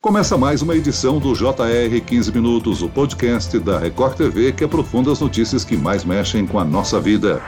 Começa mais uma edição do JR 15 Minutos, o podcast da Record TV que aprofunda as notícias que mais mexem com a nossa vida.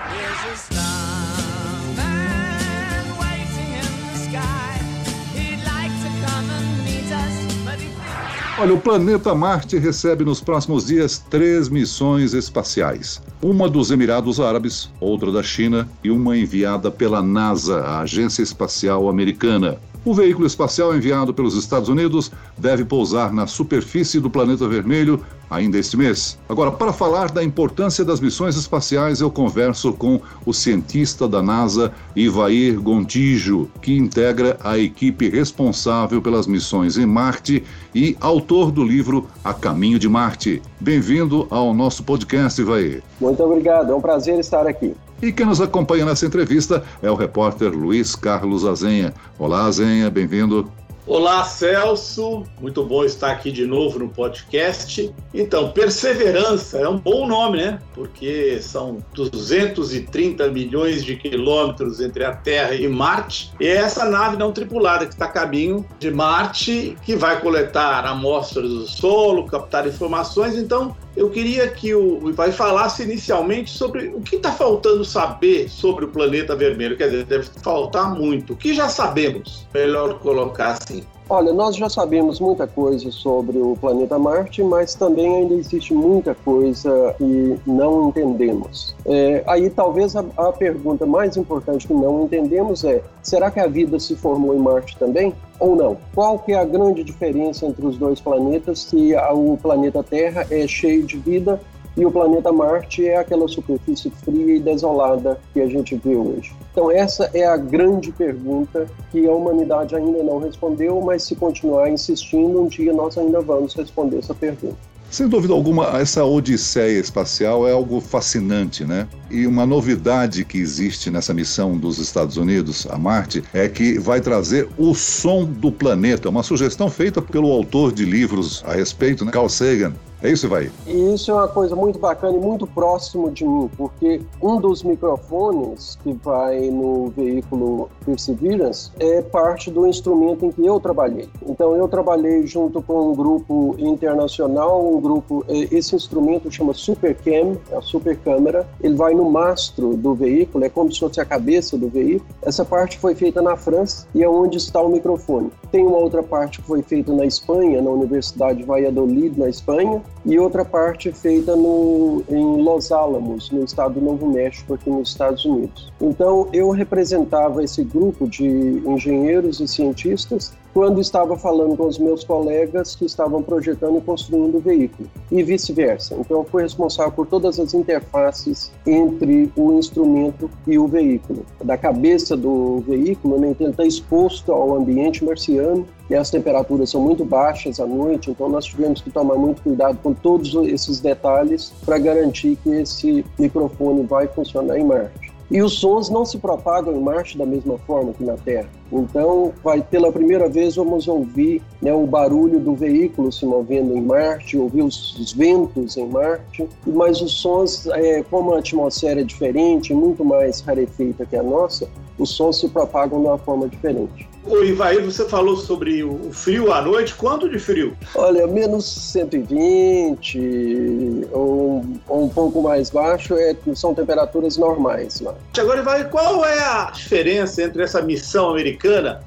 Olha, o planeta Marte recebe nos próximos dias três missões espaciais: uma dos Emirados Árabes, outra da China e uma enviada pela NASA, a Agência Espacial Americana. O veículo espacial enviado pelos Estados Unidos deve pousar na superfície do planeta vermelho ainda este mês. Agora, para falar da importância das missões espaciais, eu converso com o cientista da NASA, Ivair Gontijo, que integra a equipe responsável pelas missões em Marte e autor do livro A Caminho de Marte. Bem-vindo ao nosso podcast, Ivair. Muito obrigado, é um prazer estar aqui. E quem nos acompanha nessa entrevista é o repórter Luiz Carlos Azenha. Olá, Azenha, bem-vindo. Olá, Celso. Muito bom estar aqui de novo no podcast. Então, Perseverança é um bom nome, né? Porque são 230 milhões de quilômetros entre a Terra e Marte. E é essa nave não tripulada que está a caminho de Marte, que vai coletar amostras do solo, captar informações. Então, eu queria que o Ivan falasse inicialmente sobre o que está faltando saber sobre o planeta vermelho. Quer dizer, deve faltar muito. O que já sabemos? Melhor colocar assim. Olha, nós já sabemos muita coisa sobre o planeta Marte, mas também ainda existe muita coisa que não entendemos. É, aí talvez a, a pergunta mais importante que não entendemos é: será que a vida se formou em Marte também? ou não? Qual que é a grande diferença entre os dois planetas? Se o planeta Terra é cheio de vida e o planeta Marte é aquela superfície fria e desolada que a gente vê hoje. Então essa é a grande pergunta que a humanidade ainda não respondeu, mas se continuar insistindo, um dia nós ainda vamos responder essa pergunta. Sem dúvida alguma, essa odisseia espacial é algo fascinante, né? E uma novidade que existe nessa missão dos Estados Unidos a Marte é que vai trazer o som do planeta, uma sugestão feita pelo autor de livros a respeito, né? Carl Sagan. É isso, vai. E isso é uma coisa muito bacana e muito próximo de mim, porque um dos microfones que vai no veículo Perseverance é parte do instrumento em que eu trabalhei. Então eu trabalhei junto com um grupo internacional, um grupo, é, esse instrumento chama Supercam, é a super câmera. Ele vai no mastro do veículo, é como se fosse a cabeça do veículo. Essa parte foi feita na França e é onde está o microfone. Tem uma outra parte que foi feita na Espanha, na Universidade Valladolid, na Espanha, e outra parte feita no, em Los Alamos, no estado do Novo México, aqui nos Estados Unidos. Então, eu representava esse grupo de engenheiros e cientistas quando estava falando com os meus colegas que estavam projetando e construindo o veículo, e vice-versa. Então, fui responsável por todas as interfaces entre o instrumento e o veículo. Da cabeça do veículo, né, então, ele está exposto ao ambiente marciano, e as temperaturas são muito baixas à noite, então nós tivemos que tomar muito cuidado com todos esses detalhes para garantir que esse microfone vai funcionar em Marte. E os sons não se propagam em Marte da mesma forma que na Terra. Então, vai pela primeira vez vamos ouvir né, o barulho do veículo se movendo em Marte, ouvir os, os ventos em Marte, mas os sons, é, como a atmosfera é diferente, muito mais rarefeita que a nossa, os sons se propagam de uma forma diferente. O Ivaí, você falou sobre o frio à noite. Quanto de frio? Olha, menos 120 ou, ou um pouco mais baixo é, são temperaturas normais lá. Agora, Ivaí, qual é a diferença entre essa missão americana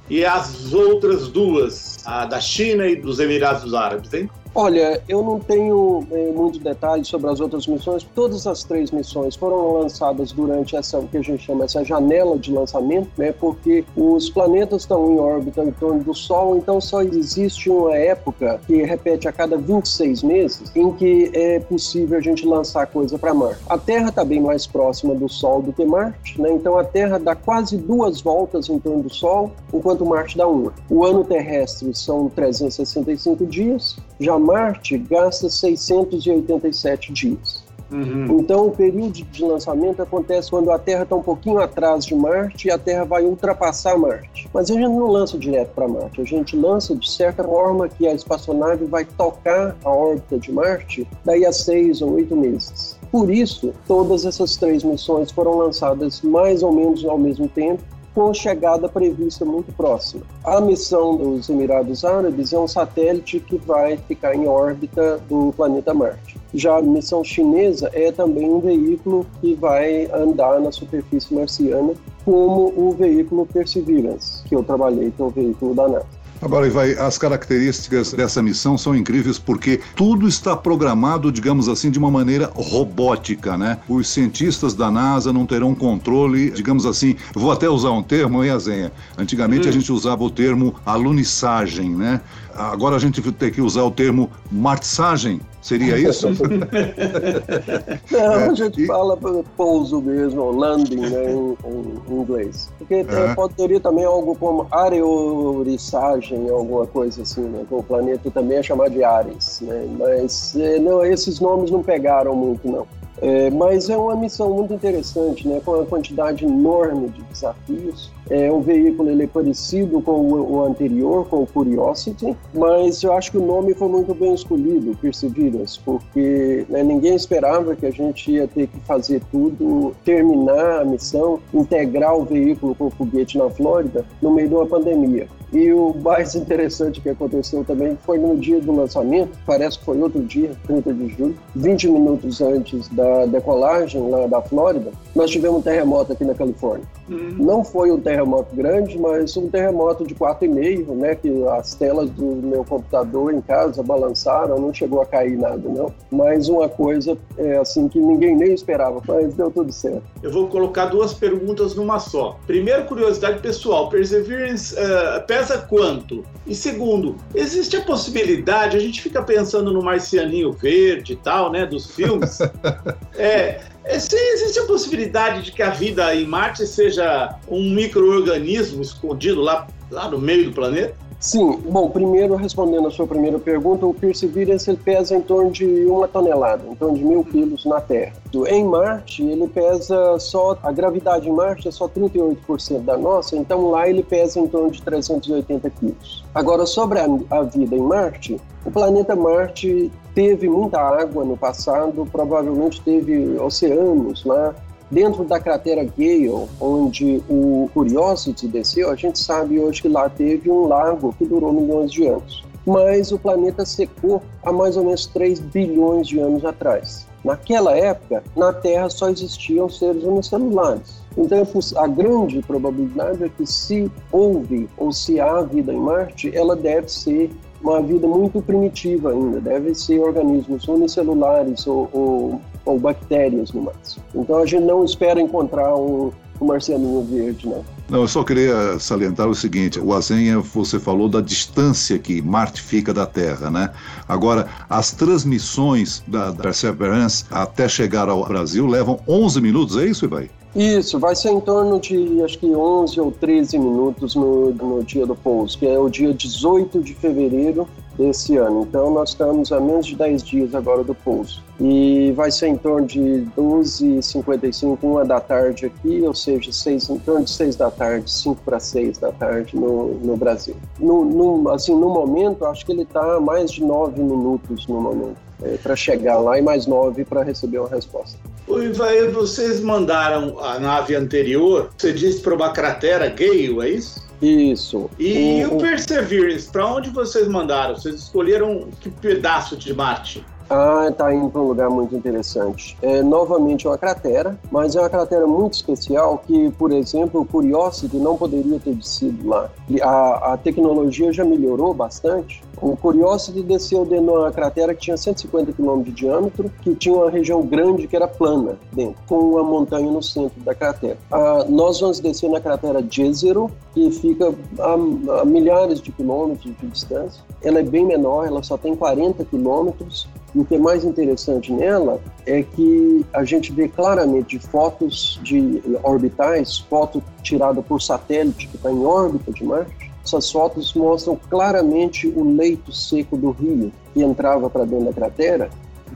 e as outras duas, a da China e dos Emirados Árabes, hein? Olha, eu não tenho é, muito detalhe sobre as outras missões. Todas as três missões foram lançadas durante essa o que a gente chama essa janela de lançamento, né? Porque os planetas estão em órbita em torno do Sol, então só existe uma época que repete a cada 26 meses em que é possível a gente lançar coisa para Marte. A Terra está bem mais próxima do Sol do que Marte, né? Então a Terra dá quase duas voltas em torno do Sol, enquanto Marte dá uma. O ano terrestre são 365 dias. Já Marte gasta 687 dias. Uhum. Então, o período de lançamento acontece quando a Terra está um pouquinho atrás de Marte e a Terra vai ultrapassar Marte. Mas a gente não lança direto para Marte, a gente lança de certa forma que a espaçonave vai tocar a órbita de Marte daí a seis ou oito meses. Por isso, todas essas três missões foram lançadas mais ou menos ao mesmo tempo com chegada prevista muito próxima. A missão dos Emirados Árabes é um satélite que vai ficar em órbita do planeta Marte. Já a missão chinesa é também um veículo que vai andar na superfície marciana, como o veículo Perseverance, que eu trabalhei, que é o veículo da NASA. Agora, vai, as características dessa missão são incríveis porque tudo está programado, digamos assim, de uma maneira robótica, né? Os cientistas da NASA não terão controle, digamos assim, vou até usar um termo, hein, Azenha? Antigamente hum. a gente usava o termo alunissagem, né? Agora a gente tem que usar o termo martissagem, seria isso? Não, a gente é, fala pouso mesmo, landing né, em, em inglês. Porque é. poderia também algo como areorissagem, alguma coisa assim, né? O planeta também é chamado de Ares, né? Mas é, não, esses nomes não pegaram muito, não. É, mas é uma missão muito interessante, né? com uma quantidade enorme de desafios. É um veículo ele é parecido com o, o, anterior, com o Curiosity, mas eu acho que o nome foi muito bem escolhido, Perseverance, porque né, ninguém esperava que a gente ia ter que fazer tudo, terminar a missão, integrar o veículo com o foguete na Flórida no meio de uma pandemia. E o mais interessante que aconteceu também foi no dia do lançamento, parece que foi outro dia, 30 de julho, 20 minutos antes da decolagem lá da Flórida, nós tivemos um terremoto aqui na Califórnia. Uhum. Não foi um terremoto grande, mas um terremoto de 4,5, né, que as telas do meu computador em casa balançaram, não chegou a cair nada, não. Mas uma coisa, é, assim, que ninguém nem esperava, mas deu tudo certo. Eu vou colocar duas perguntas numa só. Primeiro, curiosidade pessoal, Perseverance uh, pesa quanto? E segundo, existe a possibilidade, a gente fica pensando no marcianinho verde e tal, né, dos filmes. é, existe a possibilidade de que a vida em Marte seja um microorganismo escondido lá, lá no meio do planeta? Sim, bom, primeiro respondendo a sua primeira pergunta, o Perseverance ele pesa em torno de uma tonelada, em torno de mil quilos na Terra. Em Marte, ele pesa só, a gravidade em Marte é só 38% da nossa, então lá ele pesa em torno de 380 quilos. Agora, sobre a, a vida em Marte, o planeta Marte teve muita água no passado, provavelmente teve oceanos lá, Dentro da cratera Gale, onde o Curiosity desceu, a gente sabe hoje que lá teve um lago que durou milhões de anos. Mas o planeta secou há mais ou menos 3 bilhões de anos atrás. Naquela época, na Terra só existiam seres unicelulares. Então, a grande probabilidade é que se houve ou se há vida em Marte, ela deve ser uma vida muito primitiva ainda, deve ser organismos unicelulares ou, ou, ou bactérias no máximo. Então a gente não espera encontrar um, um marcianinho verde, né? Não, eu só queria salientar o seguinte: o Azenha, você falou da distância que Marte fica da Terra, né? Agora, as transmissões da Perseverance até chegar ao Brasil levam 11 minutos, é isso, Ibai? Isso, vai ser em torno de acho que 11 ou 13 minutos no, no dia do pouso, que é o dia 18 de fevereiro desse ano. Então nós estamos a menos de 10 dias agora do pouso. E vai ser em torno de 12h55, 1 da tarde aqui, ou seja, 6, em torno de 6 da tarde, 5 para 6 da tarde no, no Brasil. No, no, assim, no momento, acho que ele está mais de 9 minutos no momento. É, para chegar lá e mais nove para receber uma resposta. O Ivair, vocês mandaram a nave anterior, você disse para uma cratera Gale, é isso? Isso. E o, o Perseverance, para onde vocês mandaram? Vocês escolheram que pedaço de Marte? Ah, está indo para um lugar muito interessante. É novamente uma cratera, mas é uma cratera muito especial que, por exemplo, o Curiosity não poderia ter descido lá. A, a tecnologia já melhorou bastante. O Curiosity desceu dentro de uma cratera que tinha 150 km de diâmetro, que tinha uma região grande que era plana dentro, com uma montanha no centro da cratera. Ah, nós vamos descer na cratera Jezero, que fica a, a milhares de quilômetros de distância. Ela é bem menor, ela só tem 40 quilômetros e o que é mais interessante nela é que a gente vê claramente fotos de orbitais, foto tirada por satélite que está em órbita de Marte. Essas fotos mostram claramente o leito seco do rio que entrava para dentro da cratera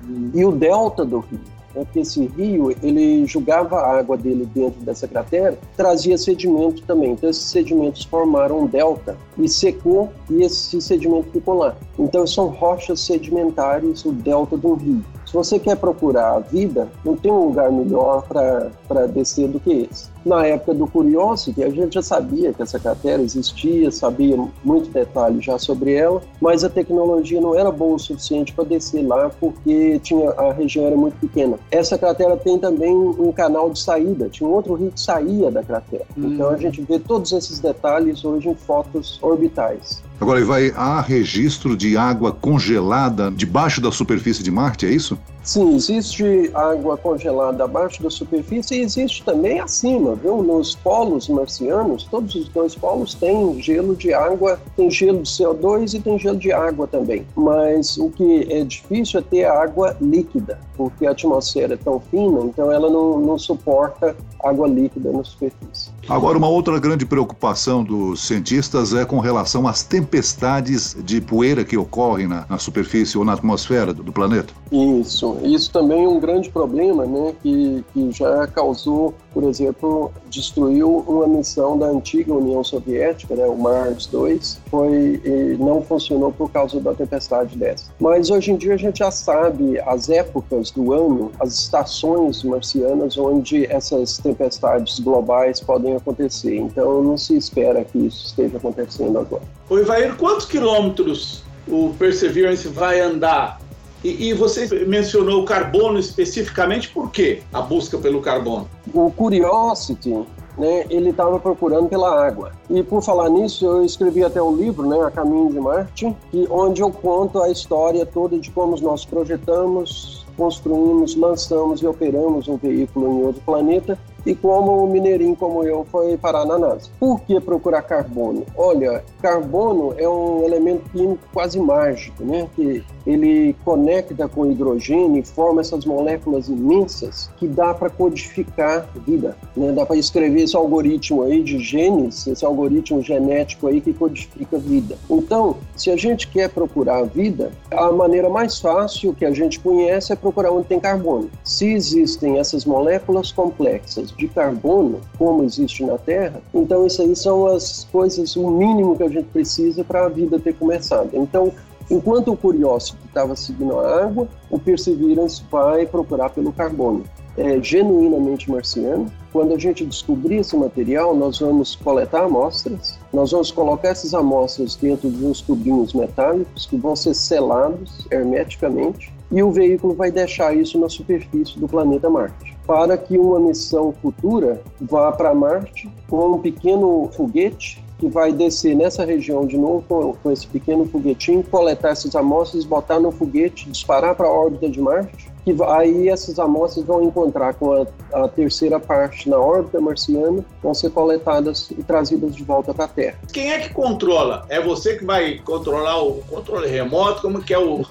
uhum. e o delta do rio é que esse rio ele jogava a água dele dentro dessa cratera, trazia sedimento também. Então esses sedimentos formaram um delta e secou e esse sedimento ficou lá. Então são rochas sedimentares, o delta do rio. Se você quer procurar a vida, não tem um lugar melhor para descer do que esse. Na época do Curiosity, a gente já sabia que essa cratera existia, sabia muito detalhe já sobre ela, mas a tecnologia não era boa o suficiente para descer lá porque tinha, a região era muito pequena. Essa cratera tem também um canal de saída, tinha um outro rio que saía da cratera. Hum. Então a gente vê todos esses detalhes hoje em fotos orbitais. Agora, vai, há registro de água congelada debaixo da superfície de Marte, é isso? Sim, existe água congelada abaixo da superfície e existe também acima, viu? Nos polos marcianos, todos os dois polos têm gelo de água, tem gelo de CO2 e tem gelo de água também. Mas o que é difícil é ter água líquida, porque a atmosfera é tão fina, então ela não, não suporta água líquida na superfície. Agora, uma outra grande preocupação dos cientistas é com relação às tempestades de poeira que ocorrem na, na superfície ou na atmosfera do, do planeta. Isso, isso também é um grande problema, né, que, que já causou, por exemplo, destruiu uma missão da antiga União Soviética, né, o Mars 2, foi não funcionou por causa da tempestade dessa. Mas hoje em dia a gente já sabe as épocas do ano, as estações marcianas onde essas tempestades globais podem acontecer. Então não se espera que isso esteja acontecendo agora. O Ivair, quantos quilômetros o Perseverance vai andar e, e, você mencionou o carbono especificamente, por quê a busca pelo carbono? O Curiosity, né, ele estava procurando pela água. E por falar nisso, eu escrevi até um livro, né, A Caminho de Marte, que, onde eu conto a história toda de como nós projetamos, construímos, lançamos e operamos um veículo em outro planeta e como um mineirinho como eu foi parar na NASA. Por que procurar carbono? Olha, carbono é um elemento químico quase mágico, né? Que ele conecta com hidrogênio e forma essas moléculas imensas que dá para codificar vida, né? Dá para escrever esse algoritmo aí de genes, esse algoritmo genético aí que codifica vida. Então, se a gente quer procurar vida, a maneira mais fácil que a gente conhece é procurar onde tem carbono. Se existem essas moléculas complexas de carbono, como existe na Terra, então isso aí são as coisas, o mínimo que a gente precisa para a vida ter começado. Então, enquanto o Curiosity estava seguindo a água, o Perseverance vai procurar pelo carbono. É genuinamente marciano. Quando a gente descobrir esse material, nós vamos coletar amostras, nós vamos colocar essas amostras dentro de uns tubinhos metálicos que vão ser selados hermeticamente e o veículo vai deixar isso na superfície do planeta Marte para que uma missão futura vá para Marte com um pequeno foguete que vai descer nessa região de novo com, com esse pequeno foguetinho, coletar essas amostras, botar no foguete, disparar para a órbita de Marte que aí essas amostras vão encontrar com a, a, terceira parte na órbita marciana, vão ser coletadas e trazidas de volta para a Terra. Quem é que controla? É você que vai controlar o controle remoto? Como que é o...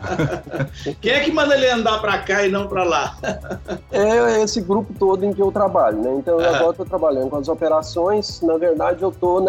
Quem é que manda ele andar para cá e não para lá? é esse grupo todo em que eu trabalho, né? Então, eu agora estou trabalhando com as operações, na verdade, eu estou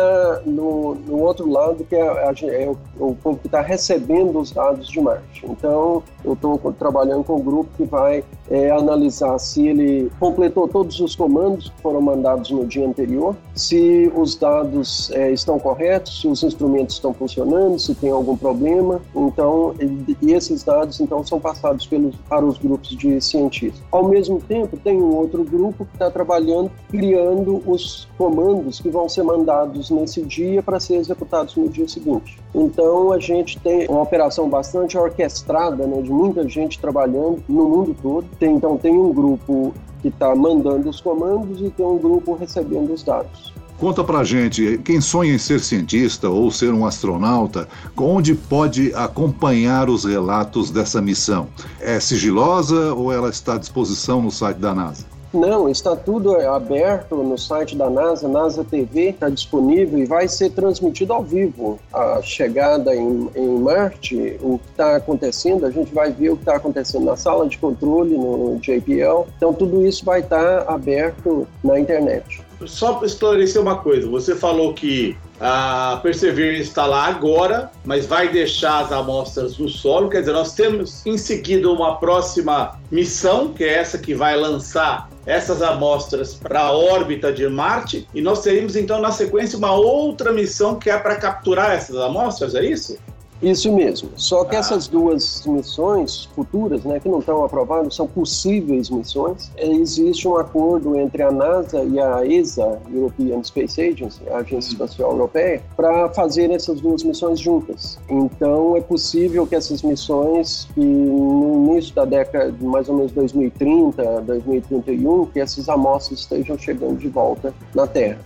no, no outro lado, que é, é o, o povo que está recebendo os dados de Marte. Então, eu estou trabalhando com um grupo que vai é, analisar se ele completou todos os comandos que foram mandados no dia anterior, se os dados é, estão corretos, se os instrumentos estão funcionando, se tem algum problema. Então, e esses dados então são passados pelos, para os grupos de cientistas. Ao mesmo tempo, tem um outro grupo que está trabalhando criando os comandos que vão ser mandados nesse dia para ser executados no dia seguinte. Então, a gente tem uma operação bastante orquestrada, né, de muita gente trabalhando trabalhando no mundo todo. Tem, então, tem um grupo que está mandando os comandos e tem um grupo recebendo os dados. Conta pra gente, quem sonha em ser cientista ou ser um astronauta, onde pode acompanhar os relatos dessa missão? É sigilosa ou ela está à disposição no site da NASA? Não, está tudo aberto no site da NASA, NASA TV está disponível e vai ser transmitido ao vivo. A chegada em, em Marte, o que está acontecendo, a gente vai ver o que está acontecendo na sala de controle, no JPL. Então, tudo isso vai estar aberto na internet. Só para esclarecer uma coisa, você falou que a Perseverance está lá agora, mas vai deixar as amostras no solo. Quer dizer, nós temos em seguida uma próxima missão, que é essa que vai lançar essas amostras para a órbita de Marte, e nós teremos então na sequência uma outra missão que é para capturar essas amostras, é isso? Isso mesmo. Só que ah. essas duas missões futuras, né, que não estão aprovadas, são possíveis missões. Existe um acordo entre a NASA e a ESA, European Space Agency, a Agência hum. Espacial Europeia, para fazer essas duas missões juntas. Então, é possível que essas missões, que no início da década, mais ou menos 2030, 2031, que essas amostras estejam chegando de volta na Terra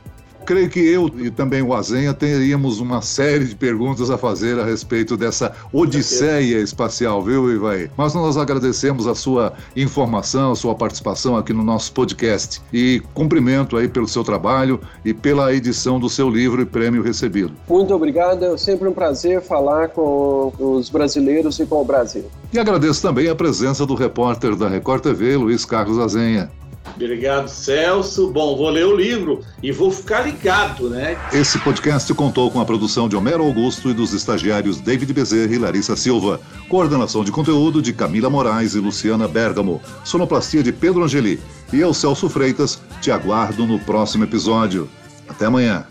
creio que eu e também o Azenha teríamos uma série de perguntas a fazer a respeito dessa odisseia espacial, viu, Ivaí? Mas nós agradecemos a sua informação, a sua participação aqui no nosso podcast e cumprimento aí pelo seu trabalho e pela edição do seu livro e prêmio recebido. Muito obrigado, é sempre um prazer falar com os brasileiros e com o Brasil. E agradeço também a presença do repórter da Record TV, Luiz Carlos Azenha. Obrigado, Celso. Bom, vou ler o livro e vou ficar ligado, né? Esse podcast contou com a produção de Homero Augusto e dos estagiários David Bezerra e Larissa Silva. Coordenação de conteúdo de Camila Moraes e Luciana Bergamo. Sonoplastia de Pedro Angeli. E eu, Celso Freitas, te aguardo no próximo episódio. Até amanhã.